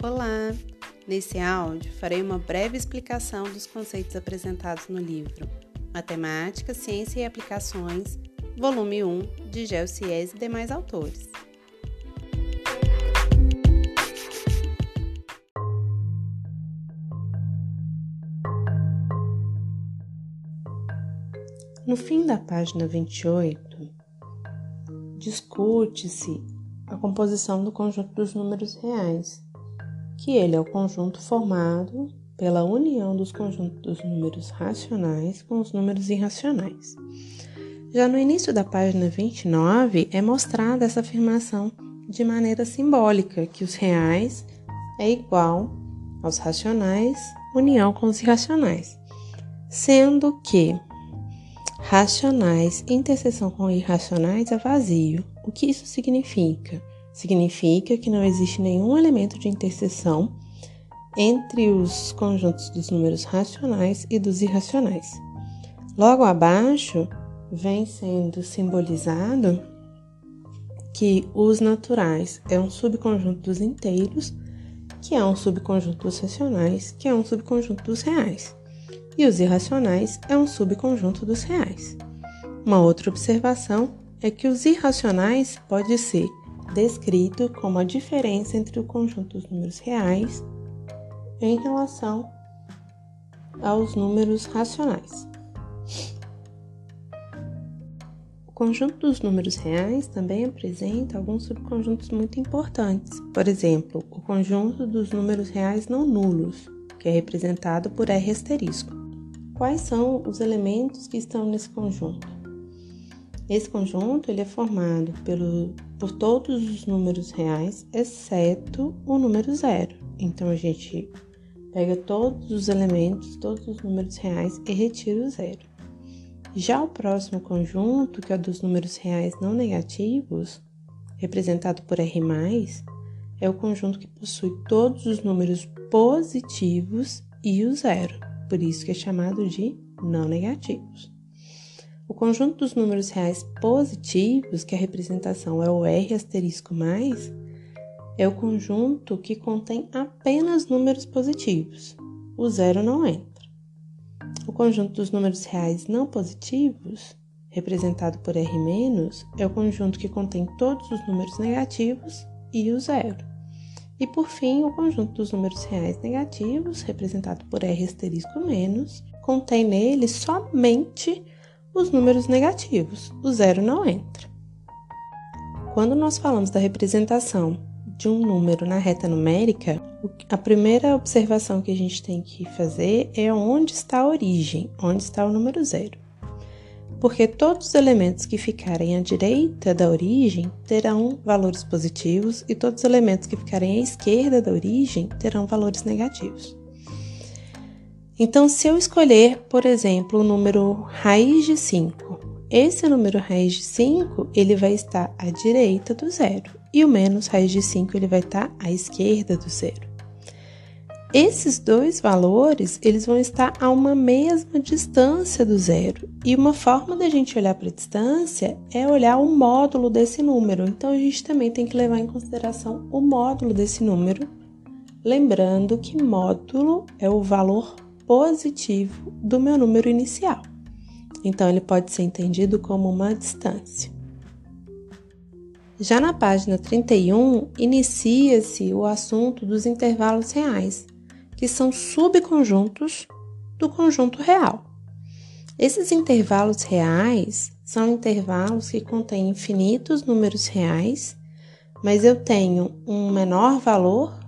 Olá! Nesse áudio farei uma breve explicação dos conceitos apresentados no livro Matemática, Ciência e Aplicações, volume 1, de Gelsies e demais autores. No fim da página 28, discute-se a composição do conjunto dos números reais, que ele é o conjunto formado pela união dos conjuntos dos números racionais com os números irracionais. Já no início da página 29 é mostrada essa afirmação de maneira simbólica, que os reais é igual aos racionais, união com os irracionais, sendo que racionais interseção com irracionais é vazio. O que isso significa? Significa que não existe nenhum elemento de interseção entre os conjuntos dos números racionais e dos irracionais. Logo abaixo, vem sendo simbolizado que os naturais é um subconjunto dos inteiros, que é um subconjunto dos racionais, que é um subconjunto dos reais e os irracionais é um subconjunto dos reais. Uma outra observação é que os irracionais pode ser descrito como a diferença entre o conjunto dos números reais em relação aos números racionais. O conjunto dos números reais também apresenta alguns subconjuntos muito importantes. Por exemplo, o conjunto dos números reais não nulos, que é representado por R asterisco. Quais são os elementos que estão nesse conjunto? Esse conjunto ele é formado pelo, por todos os números reais, exceto o número zero. Então a gente pega todos os elementos, todos os números reais e retira o zero. Já o próximo conjunto, que é o dos números reais não negativos, representado por R+, é o conjunto que possui todos os números positivos e o zero por isso que é chamado de não negativos. O conjunto dos números reais positivos, que a representação é o R asterisco mais, é o conjunto que contém apenas números positivos. O zero não entra. O conjunto dos números reais não positivos, representado por R-, é o conjunto que contém todos os números negativos e o zero. E por fim, o conjunto dos números reais negativos, representado por R asterisco menos, contém nele somente os números negativos. O zero não entra. Quando nós falamos da representação de um número na reta numérica, a primeira observação que a gente tem que fazer é onde está a origem, onde está o número zero porque todos os elementos que ficarem à direita da origem terão valores positivos e todos os elementos que ficarem à esquerda da origem terão valores negativos. Então, se eu escolher, por exemplo, o número raiz de 5, esse número raiz de 5, ele vai estar à direita do zero, e o menos raiz de 5, ele vai estar à esquerda do zero. Esses dois valores, eles vão estar a uma mesma distância do zero. E uma forma da gente olhar para a distância é olhar o módulo desse número. Então a gente também tem que levar em consideração o módulo desse número, lembrando que módulo é o valor positivo do meu número inicial. Então ele pode ser entendido como uma distância. Já na página 31, inicia-se o assunto dos intervalos reais que são subconjuntos do conjunto real. Esses intervalos reais são intervalos que contêm infinitos números reais, mas eu tenho um menor valor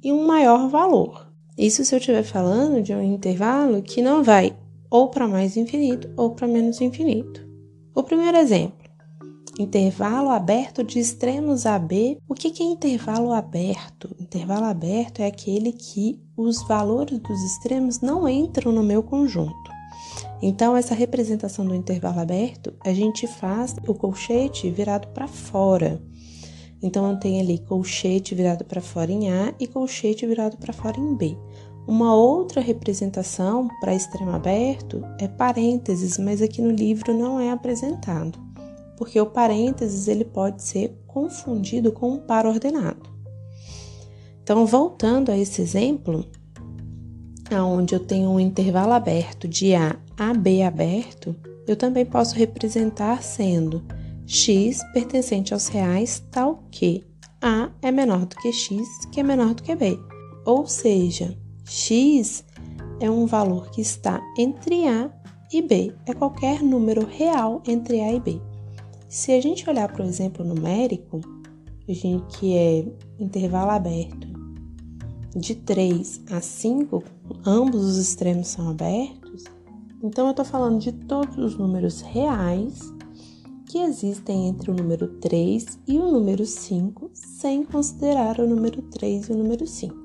e um maior valor. Isso se eu estiver falando de um intervalo que não vai ou para mais infinito ou para menos infinito. O primeiro exemplo Intervalo aberto de extremos AB. O que é intervalo aberto? Intervalo aberto é aquele que os valores dos extremos não entram no meu conjunto. Então, essa representação do intervalo aberto, a gente faz o colchete virado para fora. Então, eu tenho ali colchete virado para fora em A e colchete virado para fora em B. Uma outra representação para extremo aberto é parênteses, mas aqui no livro não é apresentado porque o parênteses ele pode ser confundido com um par ordenado. Então, voltando a esse exemplo, onde eu tenho um intervalo aberto de A a B aberto, eu também posso representar sendo x pertencente aos reais tal que A é menor do que x, que é menor do que B. Ou seja, x é um valor que está entre A e B, é qualquer número real entre A e B. Se a gente olhar para o exemplo numérico, que é intervalo aberto de 3 a 5, ambos os extremos são abertos, então eu estou falando de todos os números reais que existem entre o número 3 e o número 5, sem considerar o número 3 e o número 5.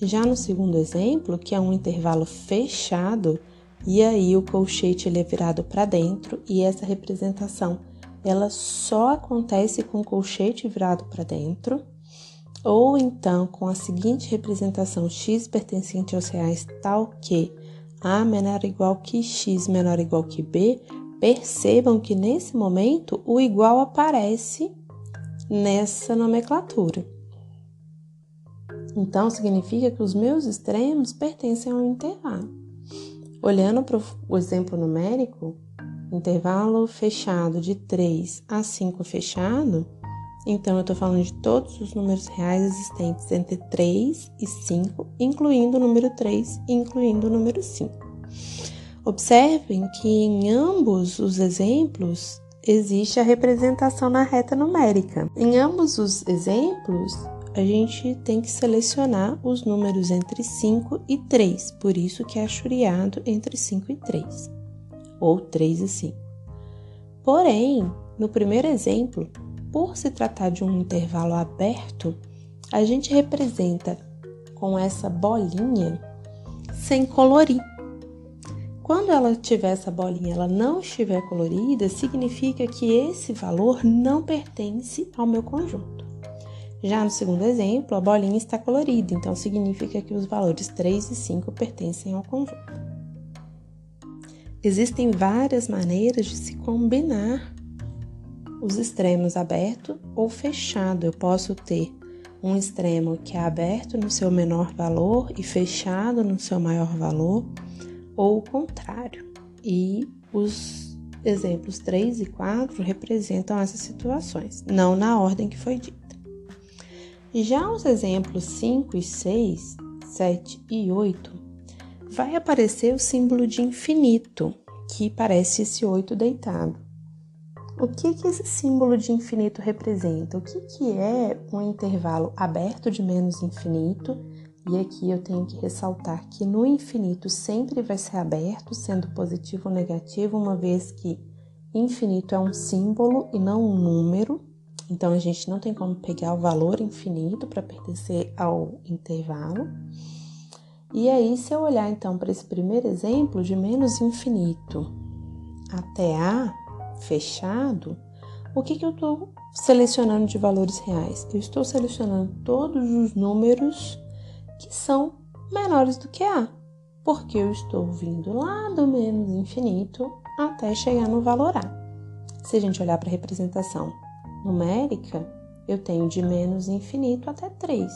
Já no segundo exemplo, que é um intervalo fechado, e aí o colchete ele é virado para dentro e essa representação ela só acontece com o colchete virado para dentro, ou então com a seguinte representação x pertencente aos reais tal que a menor ou igual que x menor ou igual que b, percebam que nesse momento o igual aparece nessa nomenclatura. Então, significa que os meus extremos pertencem ao intervalo. Olhando para o exemplo numérico, intervalo fechado de 3 a 5 fechado, então, eu estou falando de todos os números reais existentes entre 3 e 5, incluindo o número 3 e incluindo o número 5. Observem que em ambos os exemplos existe a representação na reta numérica. Em ambos os exemplos, a gente tem que selecionar os números entre 5 e 3, por isso que é achuriado entre 5 e 3, ou 3 e 5. Porém, no primeiro exemplo, por se tratar de um intervalo aberto, a gente representa com essa bolinha sem colorir. Quando ela tiver essa bolinha, ela não estiver colorida, significa que esse valor não pertence ao meu conjunto. Já no segundo exemplo, a bolinha está colorida, então significa que os valores 3 e 5 pertencem ao conjunto. Existem várias maneiras de se combinar os extremos aberto ou fechado. Eu posso ter um extremo que é aberto no seu menor valor e fechado no seu maior valor, ou o contrário. E os exemplos 3 e 4 representam essas situações, não na ordem que foi dita. Já os exemplos 5 e 6, 7 e 8, vai aparecer o símbolo de infinito, que parece esse 8 deitado. O que, que esse símbolo de infinito representa? O que, que é um intervalo aberto de menos infinito? E aqui eu tenho que ressaltar que no infinito sempre vai ser aberto, sendo positivo ou negativo, uma vez que infinito é um símbolo e não um número. Então a gente não tem como pegar o valor infinito para pertencer ao intervalo. E aí, se eu olhar então para esse primeiro exemplo de menos infinito até A, fechado, o que, que eu estou selecionando de valores reais? Eu estou selecionando todos os números que são menores do que A, porque eu estou vindo lá do menos infinito até chegar no valor A. Se a gente olhar para a representação numérica, eu tenho de menos infinito até 3.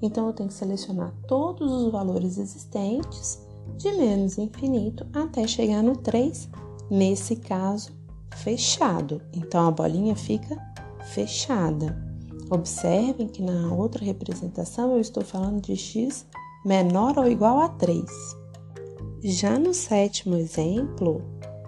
Então, eu tenho que selecionar todos os valores existentes de menos infinito até chegar no 3, nesse caso, fechado. Então a bolinha fica fechada. Observem que na outra representação eu estou falando de x menor ou igual a 3. Já no sétimo exemplo,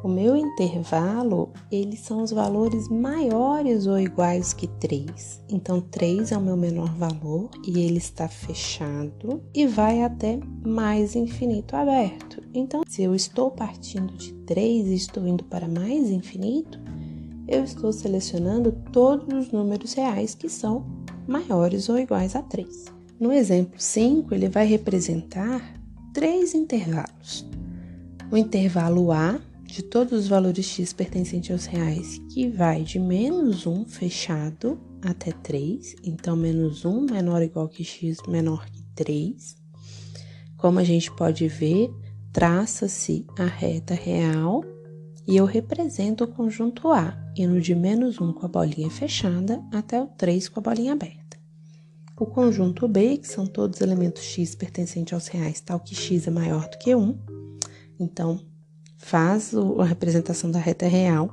o meu intervalo, eles são os valores maiores ou iguais que 3. Então, 3 é o meu menor valor e ele está fechado e vai até mais infinito aberto. Então, se eu estou partindo de 3 e estou indo para mais infinito, eu estou selecionando todos os números reais que são maiores ou iguais a 3. No exemplo 5, ele vai representar três intervalos. O intervalo A, de todos os valores x pertencentes aos reais, que vai de menos 1 fechado até 3, então menos 1 menor ou igual que x menor que 3. Como a gente pode ver, traça-se a reta real e eu represento o conjunto A, indo de menos 1 com a bolinha fechada até o 3 com a bolinha aberta. o conjunto B, que são todos elementos x pertencentes aos reais, tal que x é maior do que 1. Então, faz a representação da reta real.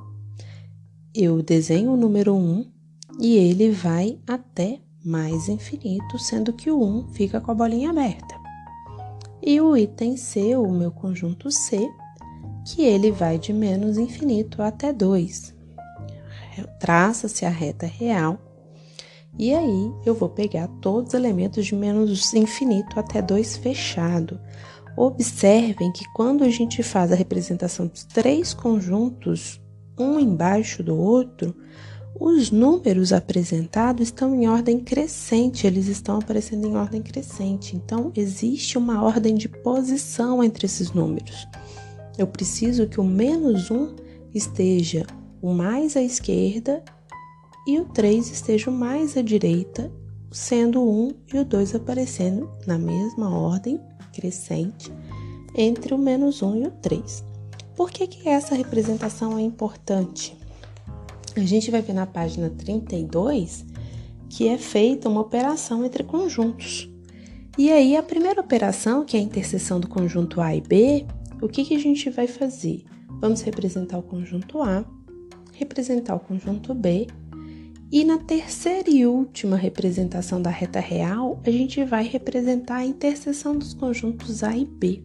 Eu desenho o número 1 e ele vai até mais infinito, sendo que o 1 fica com a bolinha aberta. E o item C, o meu conjunto C, que ele vai de menos infinito até 2. Traça-se a reta real e aí eu vou pegar todos os elementos de menos infinito até 2 fechado. Observem que quando a gente faz a representação dos três conjuntos, um embaixo do outro, os números apresentados estão em ordem crescente, eles estão aparecendo em ordem crescente. Então, existe uma ordem de posição entre esses números. Eu preciso que o menos 1 esteja o mais à esquerda e o 3 esteja mais à direita, sendo o 1 e o 2 aparecendo na mesma ordem crescente entre o menos 1 e o 3. Por que, que essa representação é importante? A gente vai ver na página 32 que é feita uma operação entre conjuntos. E aí, a primeira operação, que é a interseção do conjunto A e B, o que, que a gente vai fazer? Vamos representar o conjunto A, representar o conjunto B e na terceira e última representação da reta real, a gente vai representar a interseção dos conjuntos A e B.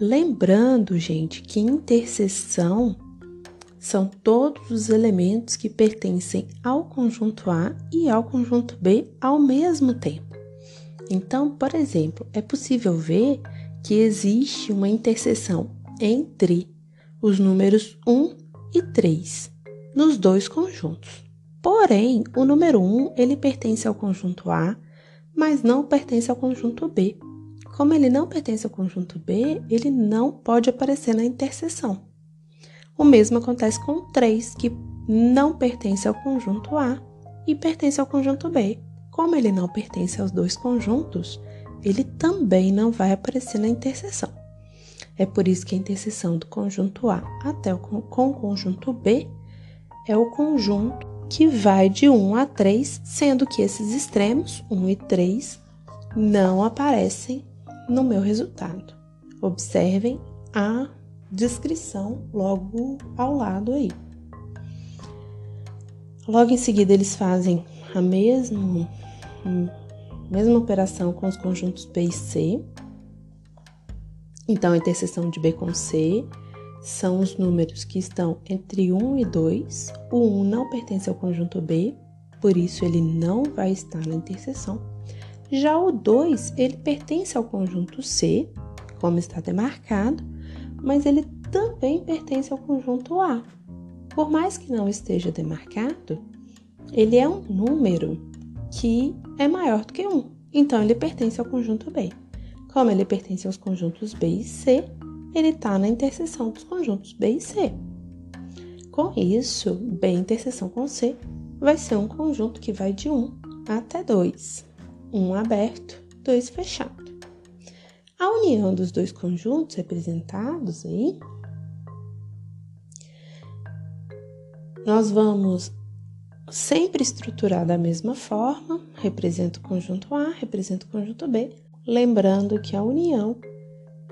Lembrando, gente, que interseção são todos os elementos que pertencem ao conjunto A e ao conjunto B ao mesmo tempo. Então, por exemplo, é possível ver que existe uma interseção entre os números 1 e 3 nos dois conjuntos. Porém, o número 1 ele pertence ao conjunto A, mas não pertence ao conjunto B. Como ele não pertence ao conjunto B, ele não pode aparecer na interseção. O mesmo acontece com o 3, que não pertence ao conjunto A e pertence ao conjunto B. Como ele não pertence aos dois conjuntos, ele também não vai aparecer na interseção. É por isso que a interseção do conjunto A até o, com o conjunto B é o conjunto que vai de 1 a 3, sendo que esses extremos, 1 e 3, não aparecem no meu resultado. Observem a descrição logo ao lado aí. Logo em seguida, eles fazem a mesma, mesma operação com os conjuntos B e C. Então, a interseção de B com C são os números que estão entre 1 e 2. O 1 não pertence ao conjunto B, por isso ele não vai estar na interseção. Já o 2, ele pertence ao conjunto C, como está demarcado, mas ele também pertence ao conjunto A. Por mais que não esteja demarcado, ele é um número que é maior do que 1, então ele pertence ao conjunto B. Como ele pertence aos conjuntos B e C, ele está na interseção dos conjuntos B e C. Com isso, B interseção com C vai ser um conjunto que vai de 1 até 2. 1 aberto, 2 fechado. A união dos dois conjuntos representados aí, nós vamos sempre estruturar da mesma forma, representa o conjunto A, representa o conjunto B, lembrando que a união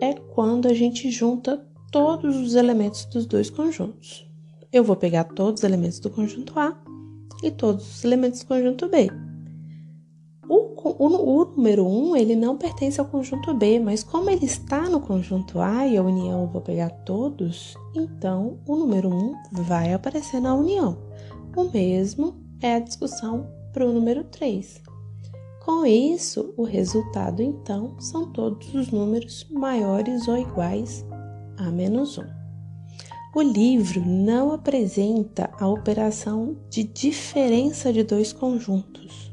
é quando a gente junta todos os elementos dos dois conjuntos. Eu vou pegar todos os elementos do conjunto A e todos os elementos do conjunto B. O, o, o número 1 ele não pertence ao conjunto B, mas como ele está no conjunto A e a união eu vou pegar todos, então o número 1 vai aparecer na união. O mesmo é a discussão para o número 3. Com isso, o resultado então são todos os números maiores ou iguais a menos 1. O livro não apresenta a operação de diferença de dois conjuntos.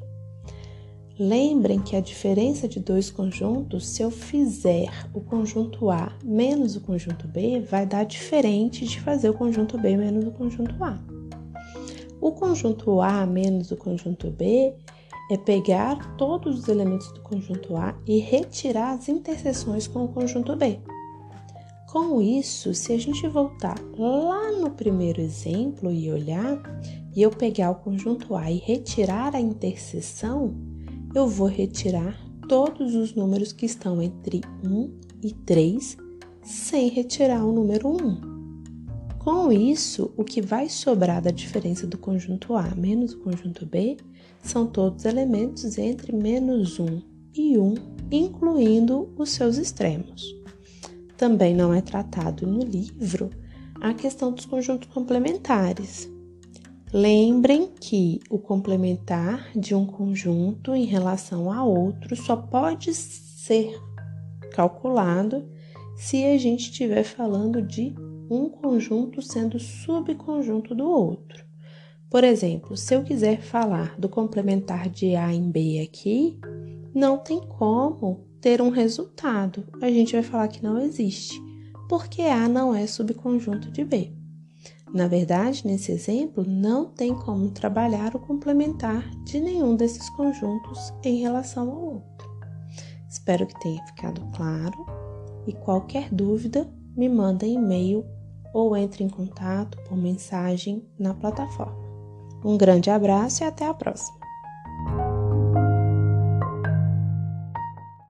Lembrem que a diferença de dois conjuntos, se eu fizer o conjunto A menos o conjunto B, vai dar diferente de fazer o conjunto B menos o conjunto A. O conjunto A menos o conjunto B é pegar todos os elementos do conjunto A e retirar as interseções com o conjunto B. Com isso, se a gente voltar lá no primeiro exemplo e olhar, e eu pegar o conjunto A e retirar a interseção, eu vou retirar todos os números que estão entre 1 e 3 sem retirar o número 1. Com isso, o que vai sobrar da diferença do conjunto A menos o conjunto B são todos elementos entre menos 1 e 1, incluindo os seus extremos. Também não é tratado no livro a questão dos conjuntos complementares. Lembrem que o complementar de um conjunto em relação a outro só pode ser calculado se a gente estiver falando de um conjunto sendo subconjunto do outro. Por exemplo, se eu quiser falar do complementar de A em B aqui, não tem como ter um resultado. A gente vai falar que não existe, porque A não é subconjunto de B. Na verdade, nesse exemplo, não tem como trabalhar o complementar de nenhum desses conjuntos em relação ao outro. Espero que tenha ficado claro e qualquer dúvida, me manda e-mail ou entre em contato por mensagem na plataforma. Um grande abraço e até a próxima!